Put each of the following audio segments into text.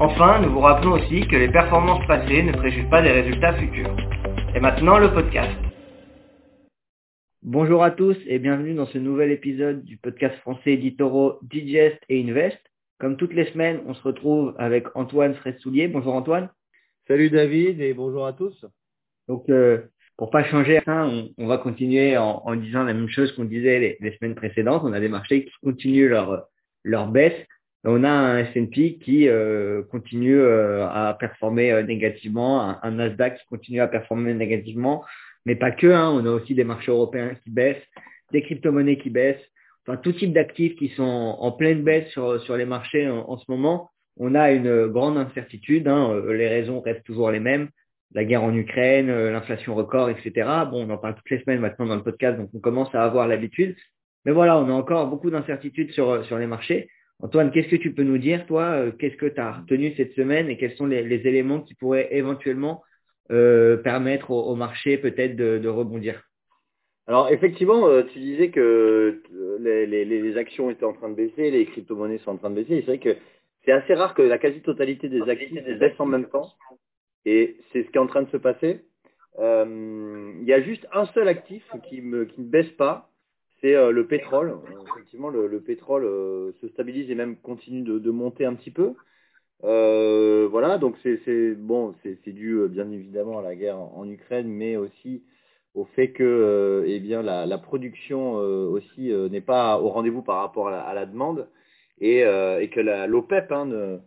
Enfin, nous vous rappelons aussi que les performances passées ne préjugent pas des résultats futurs. Et maintenant, le podcast. Bonjour à tous et bienvenue dans ce nouvel épisode du podcast français éditoro Digest et Invest. Comme toutes les semaines, on se retrouve avec Antoine Fressoulier. Bonjour Antoine. Salut David et bonjour à tous. Donc, euh, pour pas changer, on, on va continuer en, en, disant la même chose qu'on disait les, les, semaines précédentes. On a des marchés qui continuent leur, leur baisse on a un S&P qui euh, continue euh, à performer euh, négativement, un, Nasdaq qui continue à performer négativement, mais pas que. Hein, on a aussi des marchés européens qui baissent, des crypto-monnaies qui baissent, enfin tout type d'actifs qui sont en pleine baisse sur, sur les marchés en, en, ce moment. On a une grande incertitude. Hein, les raisons restent toujours les mêmes. La guerre en Ukraine, l'inflation record, etc. Bon, on en parle toutes les semaines maintenant dans le podcast, donc on commence à avoir l'habitude. Mais voilà, on a encore beaucoup d'incertitudes sur, sur les marchés. Antoine, qu'est-ce que tu peux nous dire, toi euh, Qu'est-ce que tu as retenu cette semaine et quels sont les, les éléments qui pourraient éventuellement euh, permettre au, au marché peut-être de, de, rebondir? Alors effectivement, euh, tu disais que les, les, les, actions étaient en train de baisser, les crypto-monnaies sont en train de baisser. C'est vrai que c'est assez rare que la quasi-totalité des actifs baissent en même temps. Et c'est ce qui est en train de se passer. Il y a juste un seul actif qui, me, qui ne baisse pas, c'est euh, le pétrole. effectivement, le, le pétrole euh, se stabilise et même continue de, de monter un petit peu. Euh, voilà, donc c'est bon, c'est dû bien évidemment à la guerre en, en, Ukraine, mais aussi au fait que eh bien la, la production aussi n'est pas au rendez-vous par rapport à la, à la demande et, et que l'OPEP hein, ne,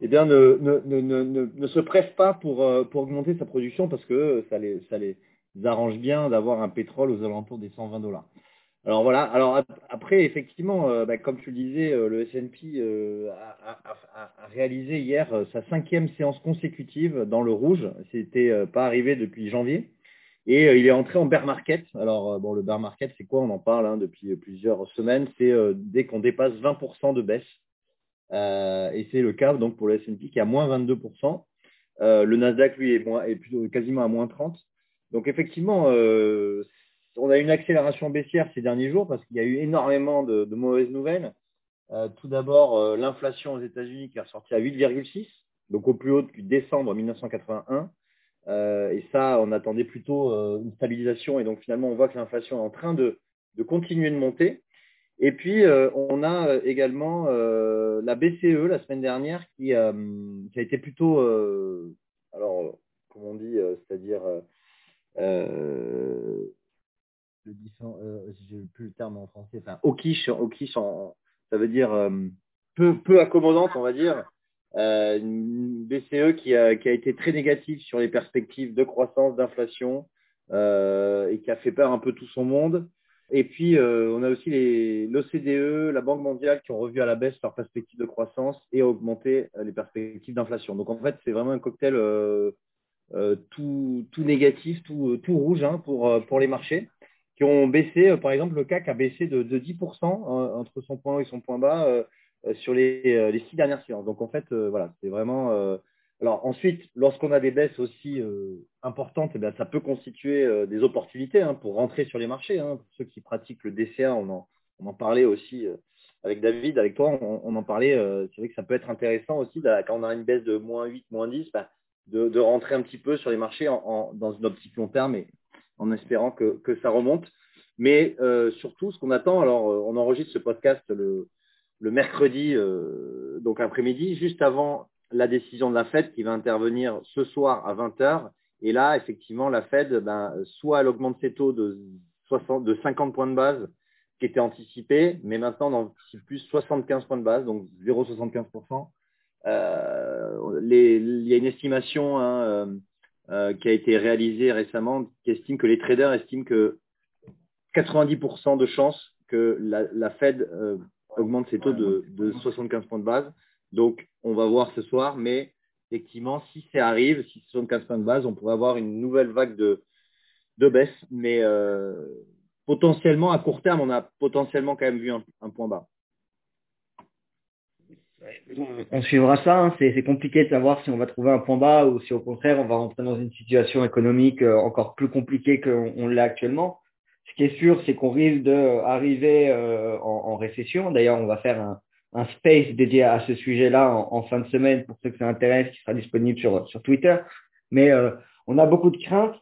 eh bien, ne, ne, ne, ne, ne se presse pas pour, pour augmenter sa production parce que ça les, ça les arrange bien d'avoir un pétrole aux alentours des 120 dollars. Alors voilà. Alors après, effectivement, euh, bah, comme tu le disais, euh, le S&P euh, a, réalisé hier sa cinquième séance consécutive dans le rouge. C'était pas arrivé depuis janvier. Et il est entré en bear market. Alors bon, le bear market, c'est quoi? On en parle hein, depuis plusieurs semaines. C'est dès qu'on dépasse 20% de baisse. et c'est le cas donc pour le S&P qui est à moins 22%. le Nasdaq lui est, quasiment à moins 30. Donc effectivement, on a une accélération baissière ces derniers jours parce qu'il y a eu énormément de, mauvaises nouvelles. Euh, tout d'abord, euh, l'inflation aux États-Unis qui est ressortie à 8,6, donc au plus haut depuis décembre 1981. Euh, et ça, on attendait plutôt une stabilisation. Et donc finalement, on voit que l'inflation est en train de, continuer de monter. Et puis, on a également la BCE la semaine dernière qui, qui a été plutôt, alors, comment on dit, c'est-à-dire le euh, j'ai plus le terme en français, enfin, au quiche, au quiche en, ça veut dire euh, peu, peu accommodante, on va dire. Euh, une BCE qui a, qui a été très négative sur les perspectives de croissance, d'inflation, euh, et qui a fait peur un peu tout son monde. Et puis, on a aussi l'OCDE, la Banque mondiale qui ont revu à la baisse leurs perspectives de croissance et augmenté les perspectives d'inflation. Donc, en fait, c'est vraiment un cocktail tout, tout négatif, tout, tout rouge hein, pour, pour les marchés qui ont baissé, euh, par exemple, le CAC a baissé de, de 10% euh, entre son point haut et son point bas euh, sur les, les six dernières séances. Donc en fait, voilà, c'est vraiment. alors ensuite, lorsqu'on a des baisses aussi importantes, eh bien, ça peut constituer des opportunités hein, pour rentrer sur les marchés. Hein. Pour ceux qui pratiquent le DCA, on en, on en parlait aussi avec David, avec toi, on, on en parlait. c'est vrai que ça peut être intéressant aussi quand on a une baisse de moins 8, moins 10, bah, de, de, rentrer un petit peu sur les marchés en, en, dans une optique long terme en espérant que, ça remonte. Mais euh, surtout, ce qu'on attend, alors euh, on enregistre ce podcast le, mercredi, euh, donc après-midi, juste avant la décision de la Fed qui va intervenir ce soir à 20h. Et là, effectivement, la Fed, ben, soit elle augmente ses taux de, 60, de 50 points de base, qui était anticipé, mais maintenant on anticipe plus 75 points de base, donc 0,75%. Euh, les, il y a une estimation hein, euh, qui a été réalisé récemment, qui estime que les traders estiment que 90% de chances que la, la Fed euh, augmente ses taux de, de, 75 points de base. Donc, on va voir ce soir, mais effectivement, si ça arrive, si ce sont 15 points de base, on pourrait avoir une nouvelle vague de, de baisse. Mais euh, potentiellement, à court terme, on a potentiellement quand même vu un, point bas. On suivra ça. Hein. C'est compliqué de savoir si on va trouver un point bas ou si au contraire on va rentrer dans une situation économique euh, encore plus compliquée qu'on l'a actuellement. Ce qui est sûr, c'est qu'on risque d'arriver euh, en, récession. D'ailleurs, on va faire un, space dédié à ce sujet-là en, fin de semaine pour ceux que ça intéresse, qui sera disponible sur, Twitter. Mais euh, on a beaucoup de craintes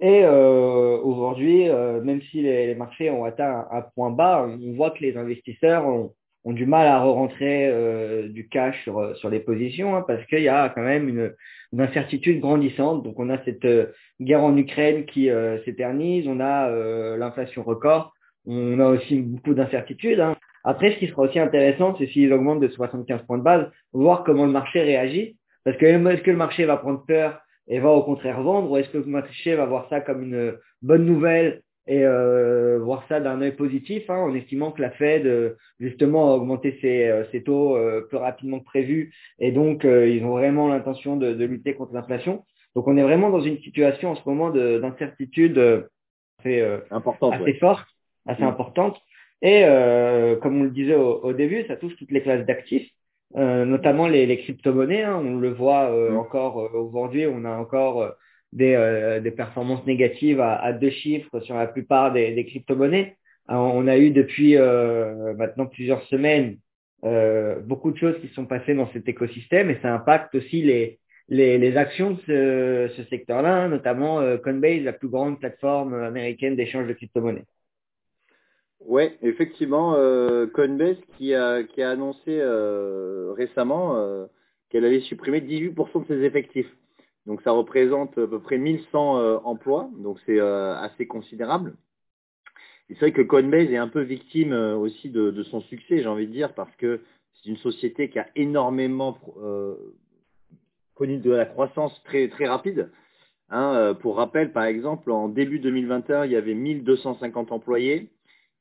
et euh, aujourd'hui, euh, même si les, marchés ont atteint un, point bas, on voit que les investisseurs ont, ont du mal à re-rentrer euh, du cash sur, sur les positions hein, parce qu'il y a quand même une, une, incertitude grandissante. Donc on a cette euh, guerre en Ukraine qui s'éternise, on a l'inflation record, on a aussi beaucoup d'incertitudes. Hein. Après, ce qui sera aussi intéressant, c'est s'ils augmentent de 75 points de base, voir comment le marché réagit. Parce que est-ce que le marché va prendre peur et va au contraire vendre, ou est-ce que le marché va voir ça comme une bonne nouvelle et euh, voir ça d'un œil positif, hein, en estimant que la Fed euh, justement a augmenté ses, euh, ses taux euh, plus rapidement que prévu, et donc ils ont vraiment l'intention de, de, lutter contre l'inflation. Donc on est vraiment dans une situation en ce moment d'incertitude assez, importante, assez forte, assez mm. importante. Et comme on le disait au, début, ça touche toutes les classes d'actifs, notamment les, les crypto-monnaies. Hein. on le voit mm. encore aujourd'hui, on a encore des, des performances négatives à, à, deux chiffres sur la plupart des, des crypto-monnaies. on a eu depuis maintenant plusieurs semaines beaucoup de choses qui sont passées dans cet écosystème et ça impacte aussi les, les, les actions de ce, ce secteur-là, notamment Coinbase, la plus grande plateforme américaine d'échange de crypto-monnaies. Oui, effectivement, euh, Coinbase qui a, qui a annoncé euh, récemment euh, qu'elle allait supprimer 18% de ses effectifs. Donc ça représente à peu près 1100 euh, emplois, donc c'est euh, assez considérable. C'est vrai que Coinbase est un peu victime aussi de, de son succès, j'ai envie de dire, parce que c'est une société qui a énormément connu de la croissance très, très rapide. Hein, pour rappel, par exemple, en début 2021, il y avait 1250 employés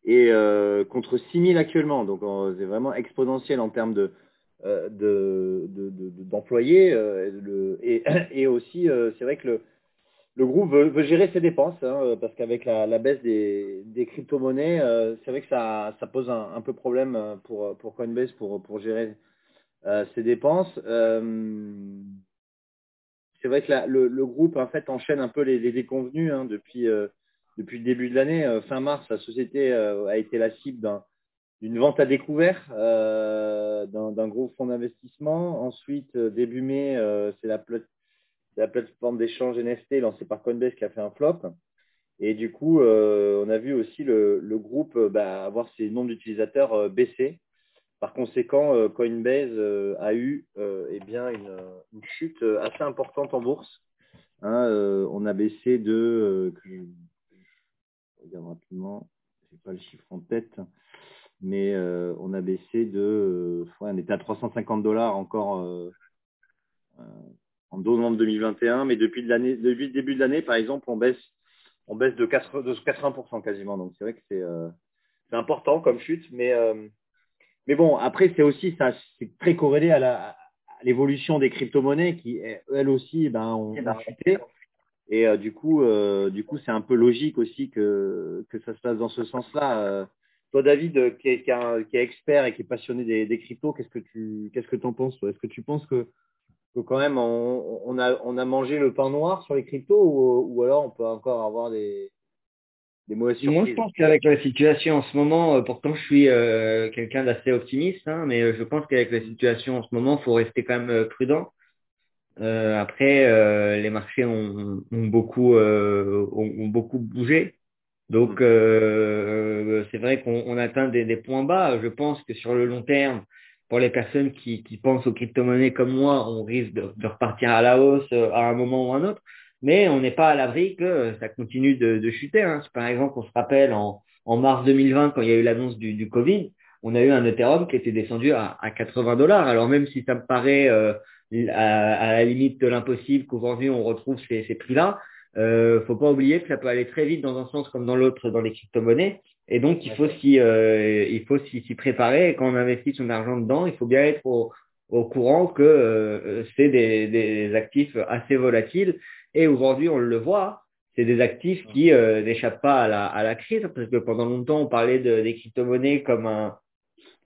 et euh, contre 6000 actuellement. Donc c'est vraiment exponentiel en termes de euh, d'employés de, de, euh, et, aussi c'est vrai que le, groupe veut, gérer ses dépenses hein, parce qu'avec la, baisse des, crypto-monnaies, c'est vrai que ça, pose un, peu problème pour, Coinbase pour, gérer ses dépenses. c'est vrai que le, groupe en fait enchaîne un peu les, déconvenus hein, depuis depuis le début de l'année. Euh, fin mars, la société euh, a été la cible d'une vente à découvert euh, d'un gros fonds d'investissement. Ensuite, début mai, c'est la, la, plateforme d'échange NFT lancée par Coinbase qui a fait un flop. Et du coup, on a vu aussi le, groupe bah, avoir ses nombres d'utilisateurs baisser. Par conséquent, Coinbase a eu eh bien une, chute assez importante en bourse. Hein, on a baissé de, regarde rapidement, je n'ai pas le chiffre en tête, mais euh, on a baissé de, euh, on était à 350 dollars encore euh, en novembre 2021, mais depuis, l'année, depuis le début de l'année, par exemple, on baisse, on baisse de, 80, de 80% quasiment. Donc c'est vrai que c'est, c'est important comme chute, mais, mais bon, après c'est aussi ça, c'est très corrélé à, la, l'évolution des crypto-monnaies qui, elles aussi, ben, ont, ont chuté. Et euh, du coup, euh, du coup, c'est un peu logique aussi que, que ça se passe dans ce sens-là. Euh, toi, David, qui est, qui, est expert et qui est passionné des, des cryptos, qu'est-ce que tu qu'est-ce que en penses Est-ce que tu penses que, que quand même on, on, a, on a mangé le pain noir sur les cryptos ou, ou alors on peut encore avoir des, des mauvaises surprises Moi, je pense qu'avec la situation en ce moment, pourtant je suis euh, quelqu'un d'assez optimiste, hein, mais je pense qu'avec la situation en ce moment, il faut rester quand même prudent. Euh, après, euh, les marchés ont, ont beaucoup, euh, ont, ont, beaucoup bougé. Donc, euh, c'est vrai qu'on atteint des, des, points bas. Je pense que sur le long terme, pour les personnes qui, qui pensent aux crypto-monnaies comme moi, on risque de, de, repartir à la hausse à un moment ou à un autre. Mais on n'est pas à l'abri que ça continue de, de chuter. Hein. Par exemple, on se rappelle en, en mars 2020, quand il y a eu l'annonce du, du Covid, on a eu un Ethereum qui était descendu à, à 80 dollars. Alors même si ça me paraît euh, à, la limite de l'impossible qu'aujourd'hui on retrouve ces, ces prix-là. Euh, faut pas oublier que ça peut aller très vite dans un sens comme dans l'autre dans les crypto-monnaies. Et donc il faut s'y euh, il faut s'y préparer. Et quand on investit son argent dedans, il faut bien être au, au courant que c'est des, des, actifs assez volatiles. Et aujourd'hui, on le voit, c'est des actifs qui n'échappent pas à la, à la, crise, parce que pendant longtemps, on parlait de, des crypto-monnaies comme un,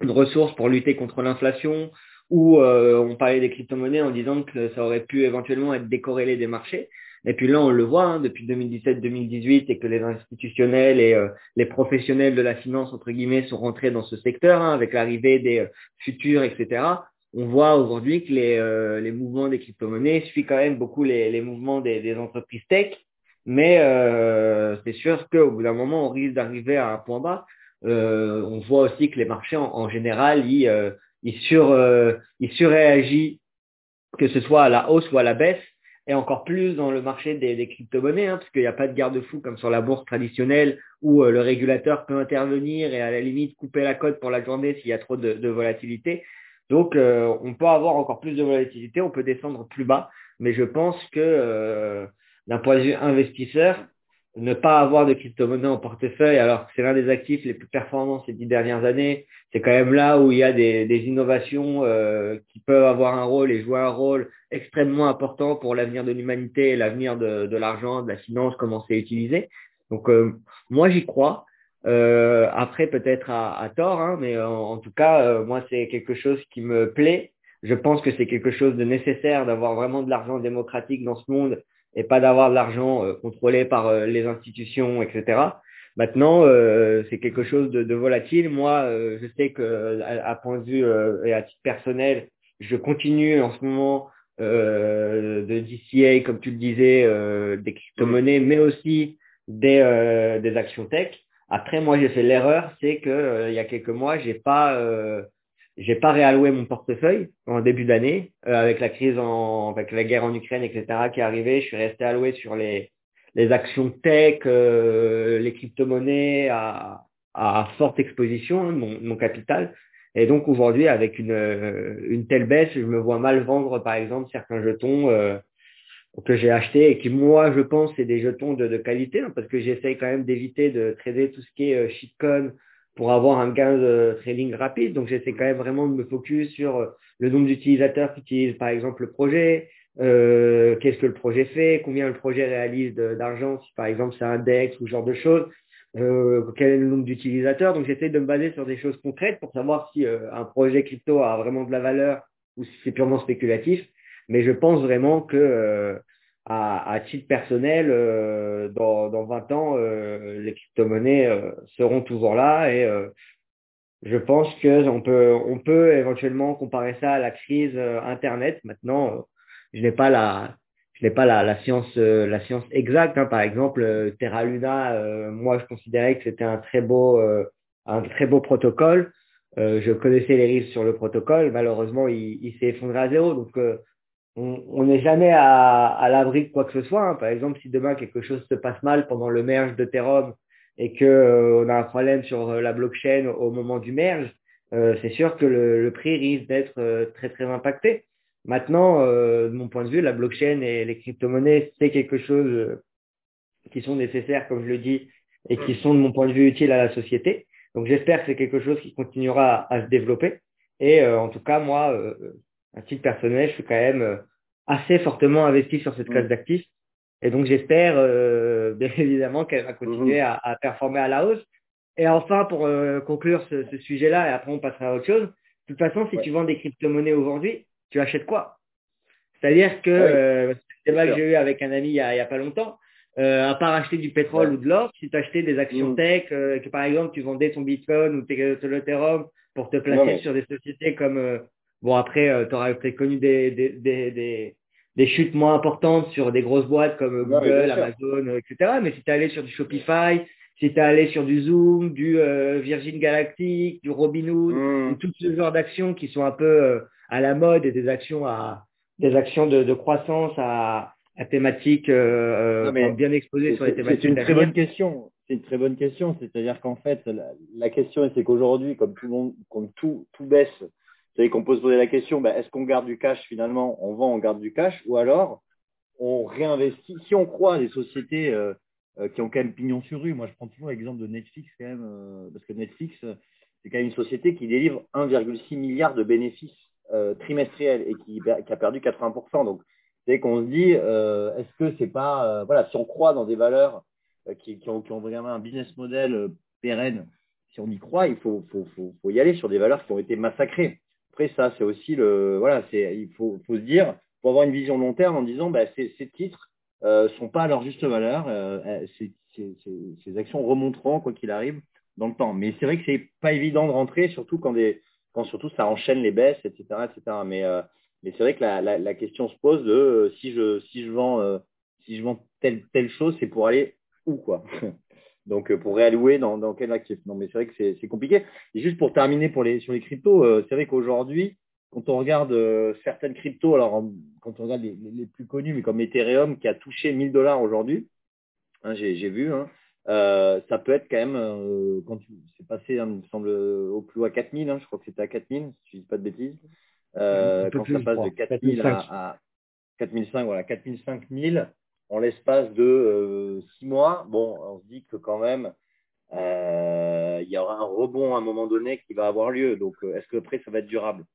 une ressource pour lutter contre l'inflation, ou on parlait des crypto-monnaies en disant que ça aurait pu éventuellement être décorrélé des marchés. Et puis là, on le voit hein, depuis 2017-2018 et que les institutionnels et euh, les professionnels de la finance, entre guillemets, sont rentrés dans ce secteur hein, avec l'arrivée des euh, futurs, etc. On voit aujourd'hui que les, euh, les mouvements des crypto-monnaies suivent quand même beaucoup les, les mouvements des, des, entreprises tech. Mais c'est sûr qu'au bout d'un moment, on risque d'arriver à un point bas. on voit aussi que les marchés, en, en général, ils, ils, sur, ils surréagissent, que ce soit à la hausse ou à la baisse et encore plus dans le marché des, crypto-monnaies, hein, n'y a pas de garde-fou comme sur la bourse traditionnelle où euh, le régulateur peut intervenir et à la limite couper la cote pour la journée s'il y a trop de, de volatilité. Donc, euh, on peut avoir encore plus de volatilité, on peut descendre plus bas, mais je pense que euh, d'un point de vue investisseur, ne pas avoir de crypto-monnaie en portefeuille, alors que c'est l'un des actifs les plus performants ces dix dernières années, c'est quand même là où il y a des, innovations euh, qui peuvent avoir un rôle et jouer un rôle extrêmement important pour l'avenir de l'humanité et l'avenir de, l'argent, de la finance, comment c'est utilisé. Donc euh, moi j'y crois. Euh, après peut-être à, tort, hein, mais en, tout cas moi c'est quelque chose qui me plaît. Je pense que c'est quelque chose de nécessaire d'avoir vraiment de l'argent démocratique dans ce monde et pas d'avoir de l'argent euh, contrôlé par euh, les institutions, etc. Maintenant, euh, c'est quelque chose de, de volatile. Moi, je sais que à, point de vue et à titre personnel, je continue en ce moment de DCA, comme tu le disais, des crypto-monnaies, mais aussi des, des actions tech. Après, moi, j'ai fait l'erreur, c'est que il y a quelques mois, j'ai pas j'ai pas réalloué mon portefeuille en début d'année euh, avec la crise en avec la guerre en Ukraine etc qui est arrivée. Je suis resté alloué sur les les actions tech euh, les crypto-monnaies à, à forte exposition hein, mon, mon capital. Et donc aujourd'hui avec une une telle baisse je me vois mal vendre par exemple certains jetons euh, que j'ai achetés et qui moi je pense c'est des jetons de, de qualité hein, parce que j'essaye quand même d'éviter de trader tout ce qui est shitcoin pour avoir un gain de trading rapide. Donc, j'essaie quand même vraiment de me focus sur euh, le nombre d'utilisateurs qui utilisent, par exemple, le projet, euh, qu'est-ce que le projet fait, combien le projet réalise d'argent, si par exemple c'est un DEX ou ce genre de choses, euh, quel est le nombre d'utilisateurs? Donc, j'essaie de me baser sur des choses concrètes pour savoir si un projet crypto a vraiment de la valeur ou si c'est purement spéculatif. Mais je pense vraiment que à, titre personnel, dans, dans 20 ans, euh, les crypto-monnaies euh, seront toujours là et euh, je pense que on peut, on peut éventuellement comparer ça à la crise Internet. Maintenant, je n'ai pas la, je n'ai pas la science, la science exacte. Hein. Par exemple, Terra Luna, moi, je considérais que c'était un très beau, un très beau protocole. je connaissais les risques sur le protocole. Malheureusement, il, il s'est effondré à zéro. Donc on n'est jamais à, l'abri de quoi que ce soit. Hein. Par exemple, si demain quelque chose se passe mal pendant le merge de et que euh, on a un problème sur euh, la blockchain au moment du merge, euh, c'est sûr que le, le prix risque d'être très très impacté. Maintenant, de mon point de vue, la blockchain et les crypto-monnaies, c'est quelque chose qui sont nécessaires, comme je le dis, et qui sont de mon point de vue utiles à la société. Donc j'espère que c'est quelque chose qui continuera à, se développer. Et en tout cas, moi, à titre personnel, je suis quand même euh, assez fortement investi sur cette classe mm. d'actifs. Et donc, j'espère, euh, bien évidemment, qu'elle va continuer mm-hmm. à, à, performer à la hausse. Et enfin, pour euh, conclure ce, ce sujet-là, et après on passera à autre chose, de toute façon, si tu vends des crypto-monnaies aujourd'hui, tu achètes quoi? C'est-à-dire que, euh, c'est le débat que j'ai eu avec un ami il y a, pas longtemps, à part acheter du pétrole ou de l'or, si tu achetais des actions mm. tech, que par exemple tu vendais ton Bitcoin ou ton Ethereum pour te placer sur des sociétés comme Bon, après, euh, tu auras peut-être connu des, des, des, des, des, chutes moins importantes sur des grosses boîtes comme Google, Amazon, euh, etc. Mais si tu es allé sur du Shopify, si tu es allé sur du Zoom, du euh, Virgin Galactic, du Robinhood, mm. tout ce genre d'actions qui sont un peu à la mode et des actions à des actions de, de croissance à, à thématiques bien exposées sur les thématiques. C'est une très bonne question. C'est une très bonne question. C'est-à-dire qu'en fait, la, la question, c'est qu'aujourd'hui, comme tout le monde, comme tout, tout baisse, c'est qu'on peut se poser la question, ben, est-ce qu'on garde du cash finalement, on vend, on garde du cash, ou alors on réinvestit. Si on croit des sociétés euh, euh, qui ont quand même pignon sur rue, moi je prends toujours l'exemple de Netflix quand même, euh, parce que Netflix, c'est quand même une société qui délivre 1,6 milliard de bénéfices trimestriel et qui, qui, a perdu 80%. Donc, c'est qu'on se dit, est-ce que c'est pas, voilà, si on croit dans des valeurs qui, qui, ont, qui, ont, vraiment un business model pérenne, si on y croit, il faut, faut, faut, faut, y aller sur des valeurs qui ont été massacrées. Après, ça, c'est aussi le, voilà, c'est, il faut, faut se dire, pour avoir une vision long terme en disant, bah, ces, ces titres euh, sont pas à leur juste valeur. Euh, euh, ces, ces, ces, actions remonteront quoi qu'il arrive dans le temps. Mais c'est vrai que c'est pas évident de rentrer, surtout quand des, quand surtout ça enchaîne les baisses, etc., etc. Mais, euh, mais c'est vrai que la, la, la, question se pose de euh, si je, si je vends, si je vends telle, telle chose, c'est pour aller où quoi? Donc, euh, pour réallouer dans, dans quel actif? Non, mais c'est vrai que c'est compliqué. Et juste pour terminer pour les, sur les cryptos, euh, c'est vrai qu'aujourd'hui, quand on regarde euh, certaines cryptos, alors quand on regarde les, les, plus connus, mais comme Ethereum qui a touché 1000 dollars aujourd'hui, hein, j'ai vu, hein, euh, ça peut être quand même, euh, quand c'est passé, hein, il me semble, au plus haut à 4000, hein, je crois que c'était à 4000, si je dis pas de bêtises. quand ça passe de 4000 à, à 4005, voilà, 4005 000, en l'espace de euh, six mois, bon, on se dit que quand même, euh, il y aura un rebond à un moment donné qui va avoir lieu. Donc, euh, est-ce que après, ça va être durable?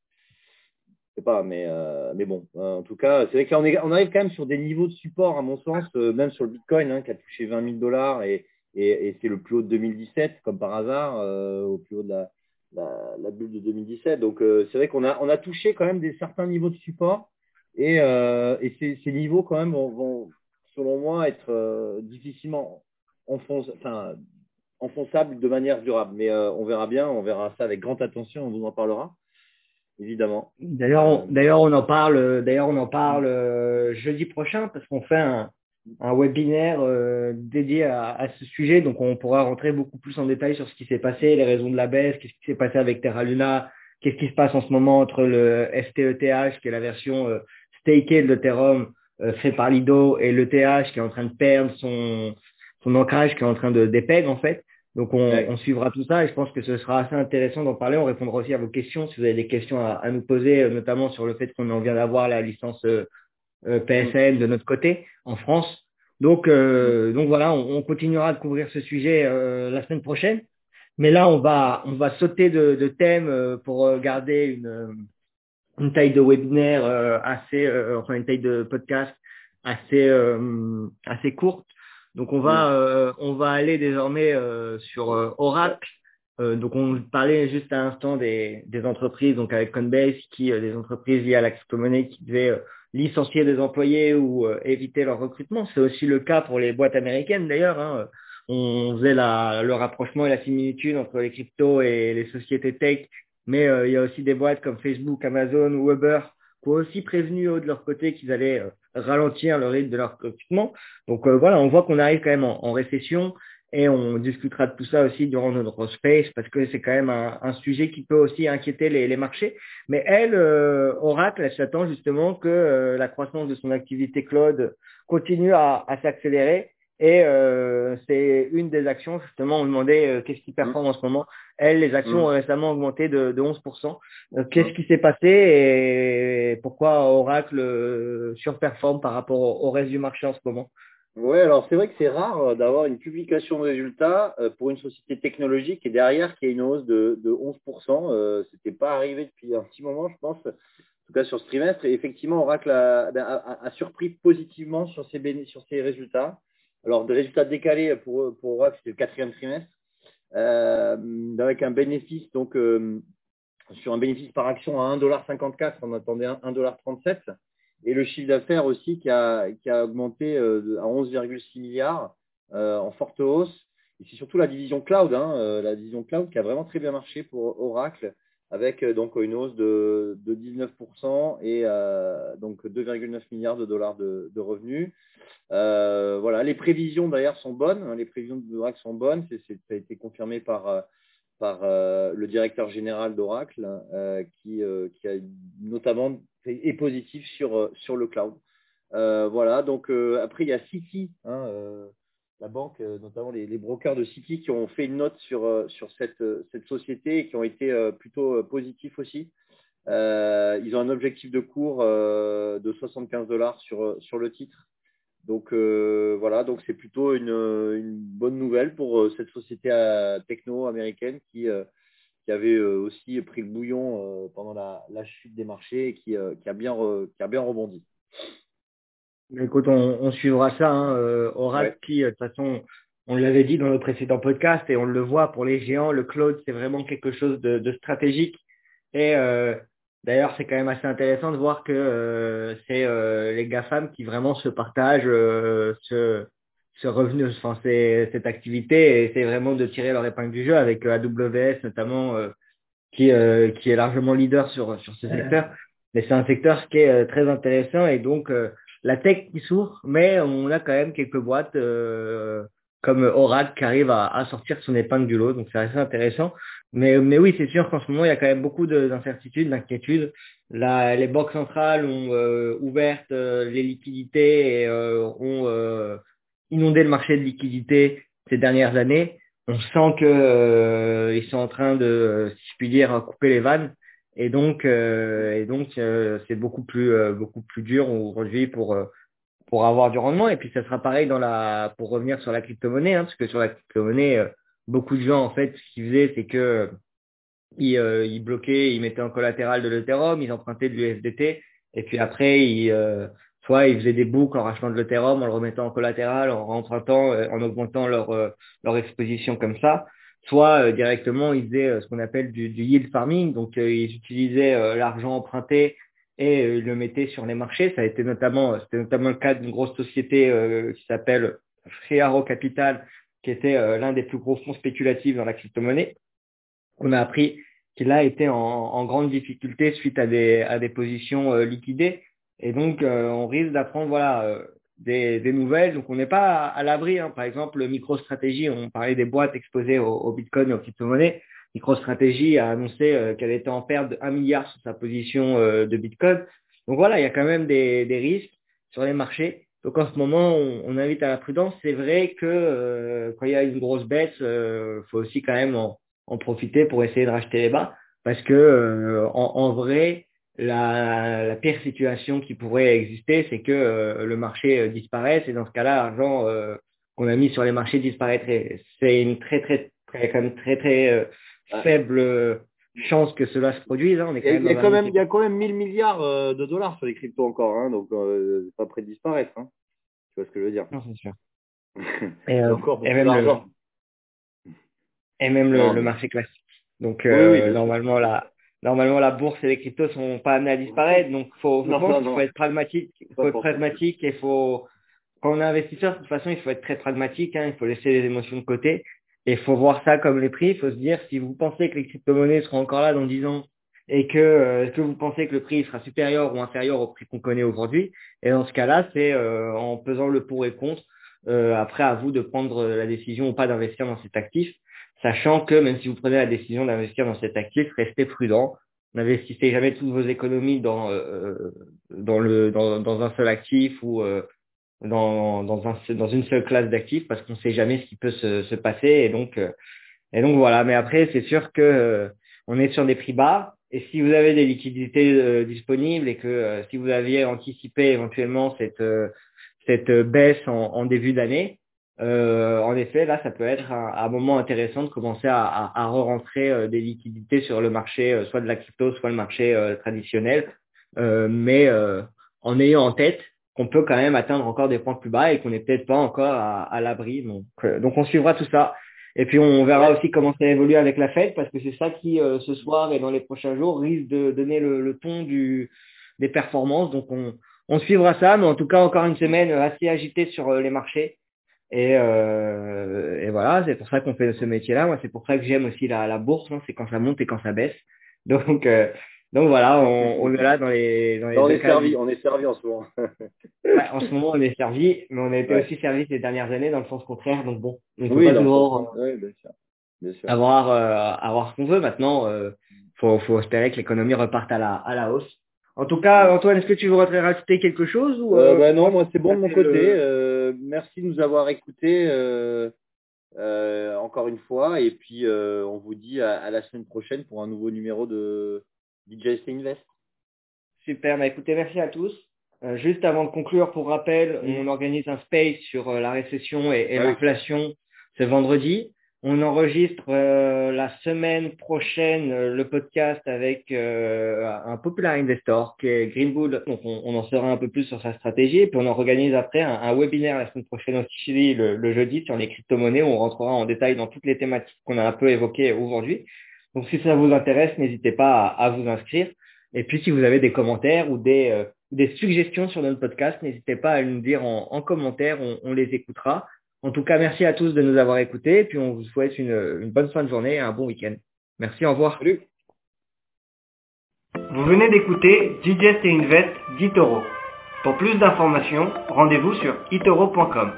Je sais pas, mais, mais bon, en tout cas, c'est vrai qu'on on arrive quand même sur des niveaux de support, à mon sens, même sur le Bitcoin, hein, qui a touché 20 000 dollars et, et, c'est le plus haut de 2017, comme par hasard, au plus haut de la, bulle de 2017. Donc, c'est vrai qu'on a, on a touché quand même des certains niveaux de support. Et, et ces, ces, niveaux, quand même, vont, selon moi, être euh, difficilement enfonce, enfin, enfonçable de manière durable. Mais euh, on verra bien, on verra ça avec grande attention, on vous en parlera, évidemment. D'ailleurs, on, d'ailleurs, on en parle, d'ailleurs, on en parle euh, jeudi prochain parce qu'on fait un, un webinaire dédié à, à, ce sujet. Donc, on pourra rentrer beaucoup plus en détail sur ce qui s'est passé, les raisons de la baisse, qu'est-ce qui s'est passé avec Terra Luna, qu'est-ce qui se passe en ce moment entre le STETH, qui est la version staked de euh, fait par Lido et l'ETH qui est en train de perdre son, son ancrage, qui est en train de dépeg en fait. Donc on, on, suivra tout ça et je pense que ce sera assez intéressant d'en parler. On répondra aussi à vos questions si vous avez des questions à, à nous poser, euh, notamment sur le fait qu'on en vient d'avoir la licence euh, euh PSN de notre côté en France. Donc, euh, donc voilà, on, on, continuera de couvrir ce sujet euh, la semaine prochaine. Mais là, on va, on va sauter de, de thème pour garder une, une taille de webinaire euh, assez, euh, enfin une taille de podcast assez, euh, assez courte. Donc on va, on va aller désormais sur Oracle. donc on parlait juste à l'instant des, des entreprises, donc avec Coinbase, qui des entreprises liées à la crypto-monnaie qui devaient licencier des employés ou éviter leur recrutement. C'est aussi le cas pour les boîtes américaines d'ailleurs. Hein. On faisait la, le rapprochement et la similitude entre les cryptos et les sociétés tech mais euh, il y a aussi des boîtes comme Facebook, Amazon ou Uber qui ont aussi prévenu de leur côté qu'ils allaient euh, ralentir le rythme de leur recrutement. Donc euh, voilà, on voit qu'on arrive quand même en, récession et on discutera de tout ça aussi durant notre space parce que c'est quand même un, sujet qui peut aussi inquiéter les, marchés. Mais elle, Oracle, elle s'attend justement que la croissance de son activité cloud continue à s'accélérer et euh, c'est une des actions, justement, on demandait euh, qu'est-ce qui performe en ce moment. Elles, les actions mm. ont récemment augmenté de, de 11%. Euh, qu'est-ce qui s'est passé et pourquoi Oracle euh, surperforme par rapport au, reste du marché en ce moment? Oui, alors c'est vrai que c'est rare d'avoir une publication de résultats pour une société technologique et derrière qui a une hausse de, de 11%. Euh, C'était pas arrivé depuis un petit moment, je pense. En tout cas sur ce trimestre. Et effectivement, Oracle a, a, a surpris positivement sur ses, sur ses résultats. Alors, des résultats décalés pour, pour Oracle, c'était le quatrième trimestre, euh, avec un bénéfice, donc, euh, sur un bénéfice par action à 1,54$, on attendait 1,37$, et le chiffre d'affaires aussi qui a, qui a augmenté euh, à 11,6 milliards euh, en forte hausse. Et c'est surtout la division cloud, hein, euh, la division cloud qui a vraiment très bien marché pour Oracle, avec euh, donc une hausse de, de 19% et euh, donc 2,9 milliards de dollars de, revenus. Euh, voilà, les prévisions d'ailleurs sont bonnes, hein, les prévisions d'Oracle sont bonnes, ça a été confirmé par, par le directeur général d'Oracle qui, a notamment est positif sur, sur le cloud. voilà, donc après il y a Citi, hein, la banque, notamment les, brokers de Citi qui ont fait une note sur, sur cette, cette société et qui ont été plutôt positifs aussi. Euh, ils ont un objectif de cours euh, de 75 dollars sur, le titre. Donc euh, voilà, donc c'est plutôt une, bonne nouvelle pour euh, cette société euh, techno américaine qui, qui avait aussi pris le bouillon pendant la, chute des marchés et qui, qui, a, bien qui a bien rebondi. Écoute, on, on suivra ça. Hein, euh, qui, de toute façon, on l'avait dit dans le précédent podcast et on le voit pour les géants, le cloud, c'est vraiment quelque chose de, de stratégique. Et euh, d'ailleurs, c'est quand même assez intéressant de voir que euh, c'est euh, les GAFAM qui vraiment se partagent euh, ce, ce revenu, enfin, cette activité et c'est vraiment de tirer leur épingle du jeu avec AWS notamment qui, qui est largement leader sur, sur ce secteur. Mais c'est un secteur qui est très intéressant et donc la tech qui souffre, mais on a quand même quelques boîtes euh, comme Oracle qui arrive à, sortir son épingle du lot, donc c'est assez intéressant. Mais, mais oui, c'est sûr qu'en ce moment, il y a quand même beaucoup d'incertitudes, d'inquiétudes. Les banques centrales ont euh, ouvert euh, les liquidités et ont inondé le marché de liquidités ces dernières années. On sent que ils sont en train de, si je puis dire, couper les vannes. Et donc, euh, et donc, euh, c'est beaucoup plus, euh, beaucoup plus dur aujourd'hui pour pour avoir du rendement. Et puis, ça sera pareil dans la, pour revenir sur la crypto-monnaie, hein, parce que sur la crypto-monnaie, beaucoup de gens, en fait, ce qu'ils faisaient, c'est que ils, ils bloquaient, ils mettaient en collatéral de l'Ethereum, ils empruntaient de l'USDT, et puis après, ils, soit ils faisaient des boucles en rachetant de l'Ethereum, en le remettant en collatéral, en empruntant, en augmentant leur, leur exposition comme ça soit euh, directement ils faisaient euh, ce qu'on appelle du, du, yield farming, donc euh, ils utilisaient l'argent emprunté et ils le mettaient sur les marchés. Ça a été notamment, c'était notamment le cas d'une grosse société qui s'appelle Frearo Capital, qui était l'un des plus gros fonds spéculatifs dans la crypto-monnaie. On a appris qu'il a été en, en, grande difficulté suite à des, à des positions liquidées. Et donc, on risque d'apprendre, voilà, des, des, nouvelles. Donc, on n'est pas à, l'abri. Hein. Par exemple, MicroStrategy, on parlait des boîtes exposées au, Bitcoin et aux crypto-monnaies. MicroStrategy a annoncé euh, qu'elle était en perte de 1 milliard sur sa position euh, de Bitcoin. Donc voilà, il y a quand même des, des, risques sur les marchés. Donc en ce moment, on, on invite à la prudence. C'est vrai que euh, quand il y a une grosse baisse, il faut aussi quand même en, en, profiter pour essayer de racheter les bas. Parce que en, en vrai, la, la, pire situation qui pourrait exister, c'est que euh, le marché euh, disparaisse et dans ce cas-là, l'argent euh, qu'on a mis sur les marchés disparaîtrait. C'est une très très très quand même très très faible chance que cela se produise. Hein. On est quand il, y a quand même, il y a quand même 1000 milliards de dollars sur les cryptos encore, hein, donc c'est pas près de disparaître. Hein. Tu vois ce que je veux dire Non, c'est sûr. et, encore et, même le, et même le, le, marché classique. Donc oui, oui, normalement là normalement la bourse et les cryptos sont pas amenés à disparaître. Donc faut, non, faut être pragmatique, faut être pragmatique et faut quand on est investisseur, de toute façon, il faut être très pragmatique, hein, il faut laisser les émotions de côté et il faut voir ça comme les prix. Il faut se dire si vous pensez que les crypto-monnaies seront encore là dans 10 ans et que euh, que vous pensez que le prix sera supérieur ou inférieur au prix qu'on connaît aujourd'hui? Et dans ce cas-là, c'est euh, en pesant le pour et contre. Euh, après, à vous de prendre la décision ou pas d'investir dans cet actif sachant que même si vous prenez la décision d'investir dans cet actif, restez prudent. N'investissez jamais toutes vos économies dans, euh, dans, le, dans, un seul actif ou euh, dans, dans, un, dans une seule classe d'actifs parce qu'on ne sait jamais ce qui peut se, se passer. Et donc, euh, et donc voilà. Mais après, c'est sûr que euh, on est sur des prix bas. Et si vous avez des liquidités euh, disponibles et que si vous aviez anticipé éventuellement cette, cette baisse en début d'année, euh, en effet, là, ça peut être un, un moment intéressant de commencer à, à, à re-rentrer euh, des liquidités sur le marché, euh, soit de la crypto, soit le marché euh, traditionnel, mais en ayant en tête qu'on peut quand même atteindre encore des points plus bas et qu'on n'est peut-être pas encore à, à l'abri. Donc, donc, on suivra tout ça. Et puis, on verra aussi comment ça évolue avec la Fed, parce que c'est ça qui, ce soir et dans les prochains jours, risque de donner le, le ton du, des performances. Donc, on, on suivra ça, mais en tout cas, encore une semaine assez agitée sur les marchés. Et, euh, et voilà, c'est pour ça qu'on fait ce métier-là. Moi, c'est pour ça que j'aime aussi la, la bourse. Hein, c'est quand ça monte et quand ça baisse. Donc, euh, donc voilà, on, on, est là dans les. Dans les on est servi, on est servi en ce moment. ouais, en ce moment, on est servi, mais on a été aussi servi ces dernières années dans le sens contraire. Donc bon, il faut oui, pas toujours oui, bien sûr. Bien sûr. avoir euh, avoir ce qu'on veut. Maintenant, faut faut espérer que l'économie reparte à la à la hausse. En tout cas, Antoine, est-ce que tu voudrais rajouter quelque chose ou euh, bah Non, moi c'est bon de mon côté. Euh, merci de nous avoir écoutés euh, euh, encore une fois. Et puis, euh, on vous dit à, à, la semaine prochaine pour un nouveau numéro de DJC Invest. Super, bah écoutez, merci à tous. Euh, juste avant de conclure, pour rappel, on organise un space sur la récession et, et ah l'inflation ce vendredi. On enregistre euh, la semaine prochaine euh, le podcast avec euh, un popular investor qui est Greenwood. On, en saura un peu plus sur sa stratégie. Et puis on organise après un, webinaire la semaine prochaine aussi le, le, jeudi sur les crypto-monnaies où on rentrera en détail dans toutes les thématiques qu'on a un peu évoquées aujourd'hui. Donc si ça vous intéresse, n'hésitez pas à, vous inscrire. Et puis si vous avez des commentaires ou des, suggestions sur notre podcast, n'hésitez pas à nous dire en, en commentaire, on les écoutera. En tout cas, merci à tous de nous avoir écoutés. Puis on vous souhaite une, bonne fin de journée et un bon week-end. Merci, au revoir. Salut. Vous venez d'écouter Digest et Invest d'Itoro. Pour plus d'informations, rendez-vous sur itoro.com.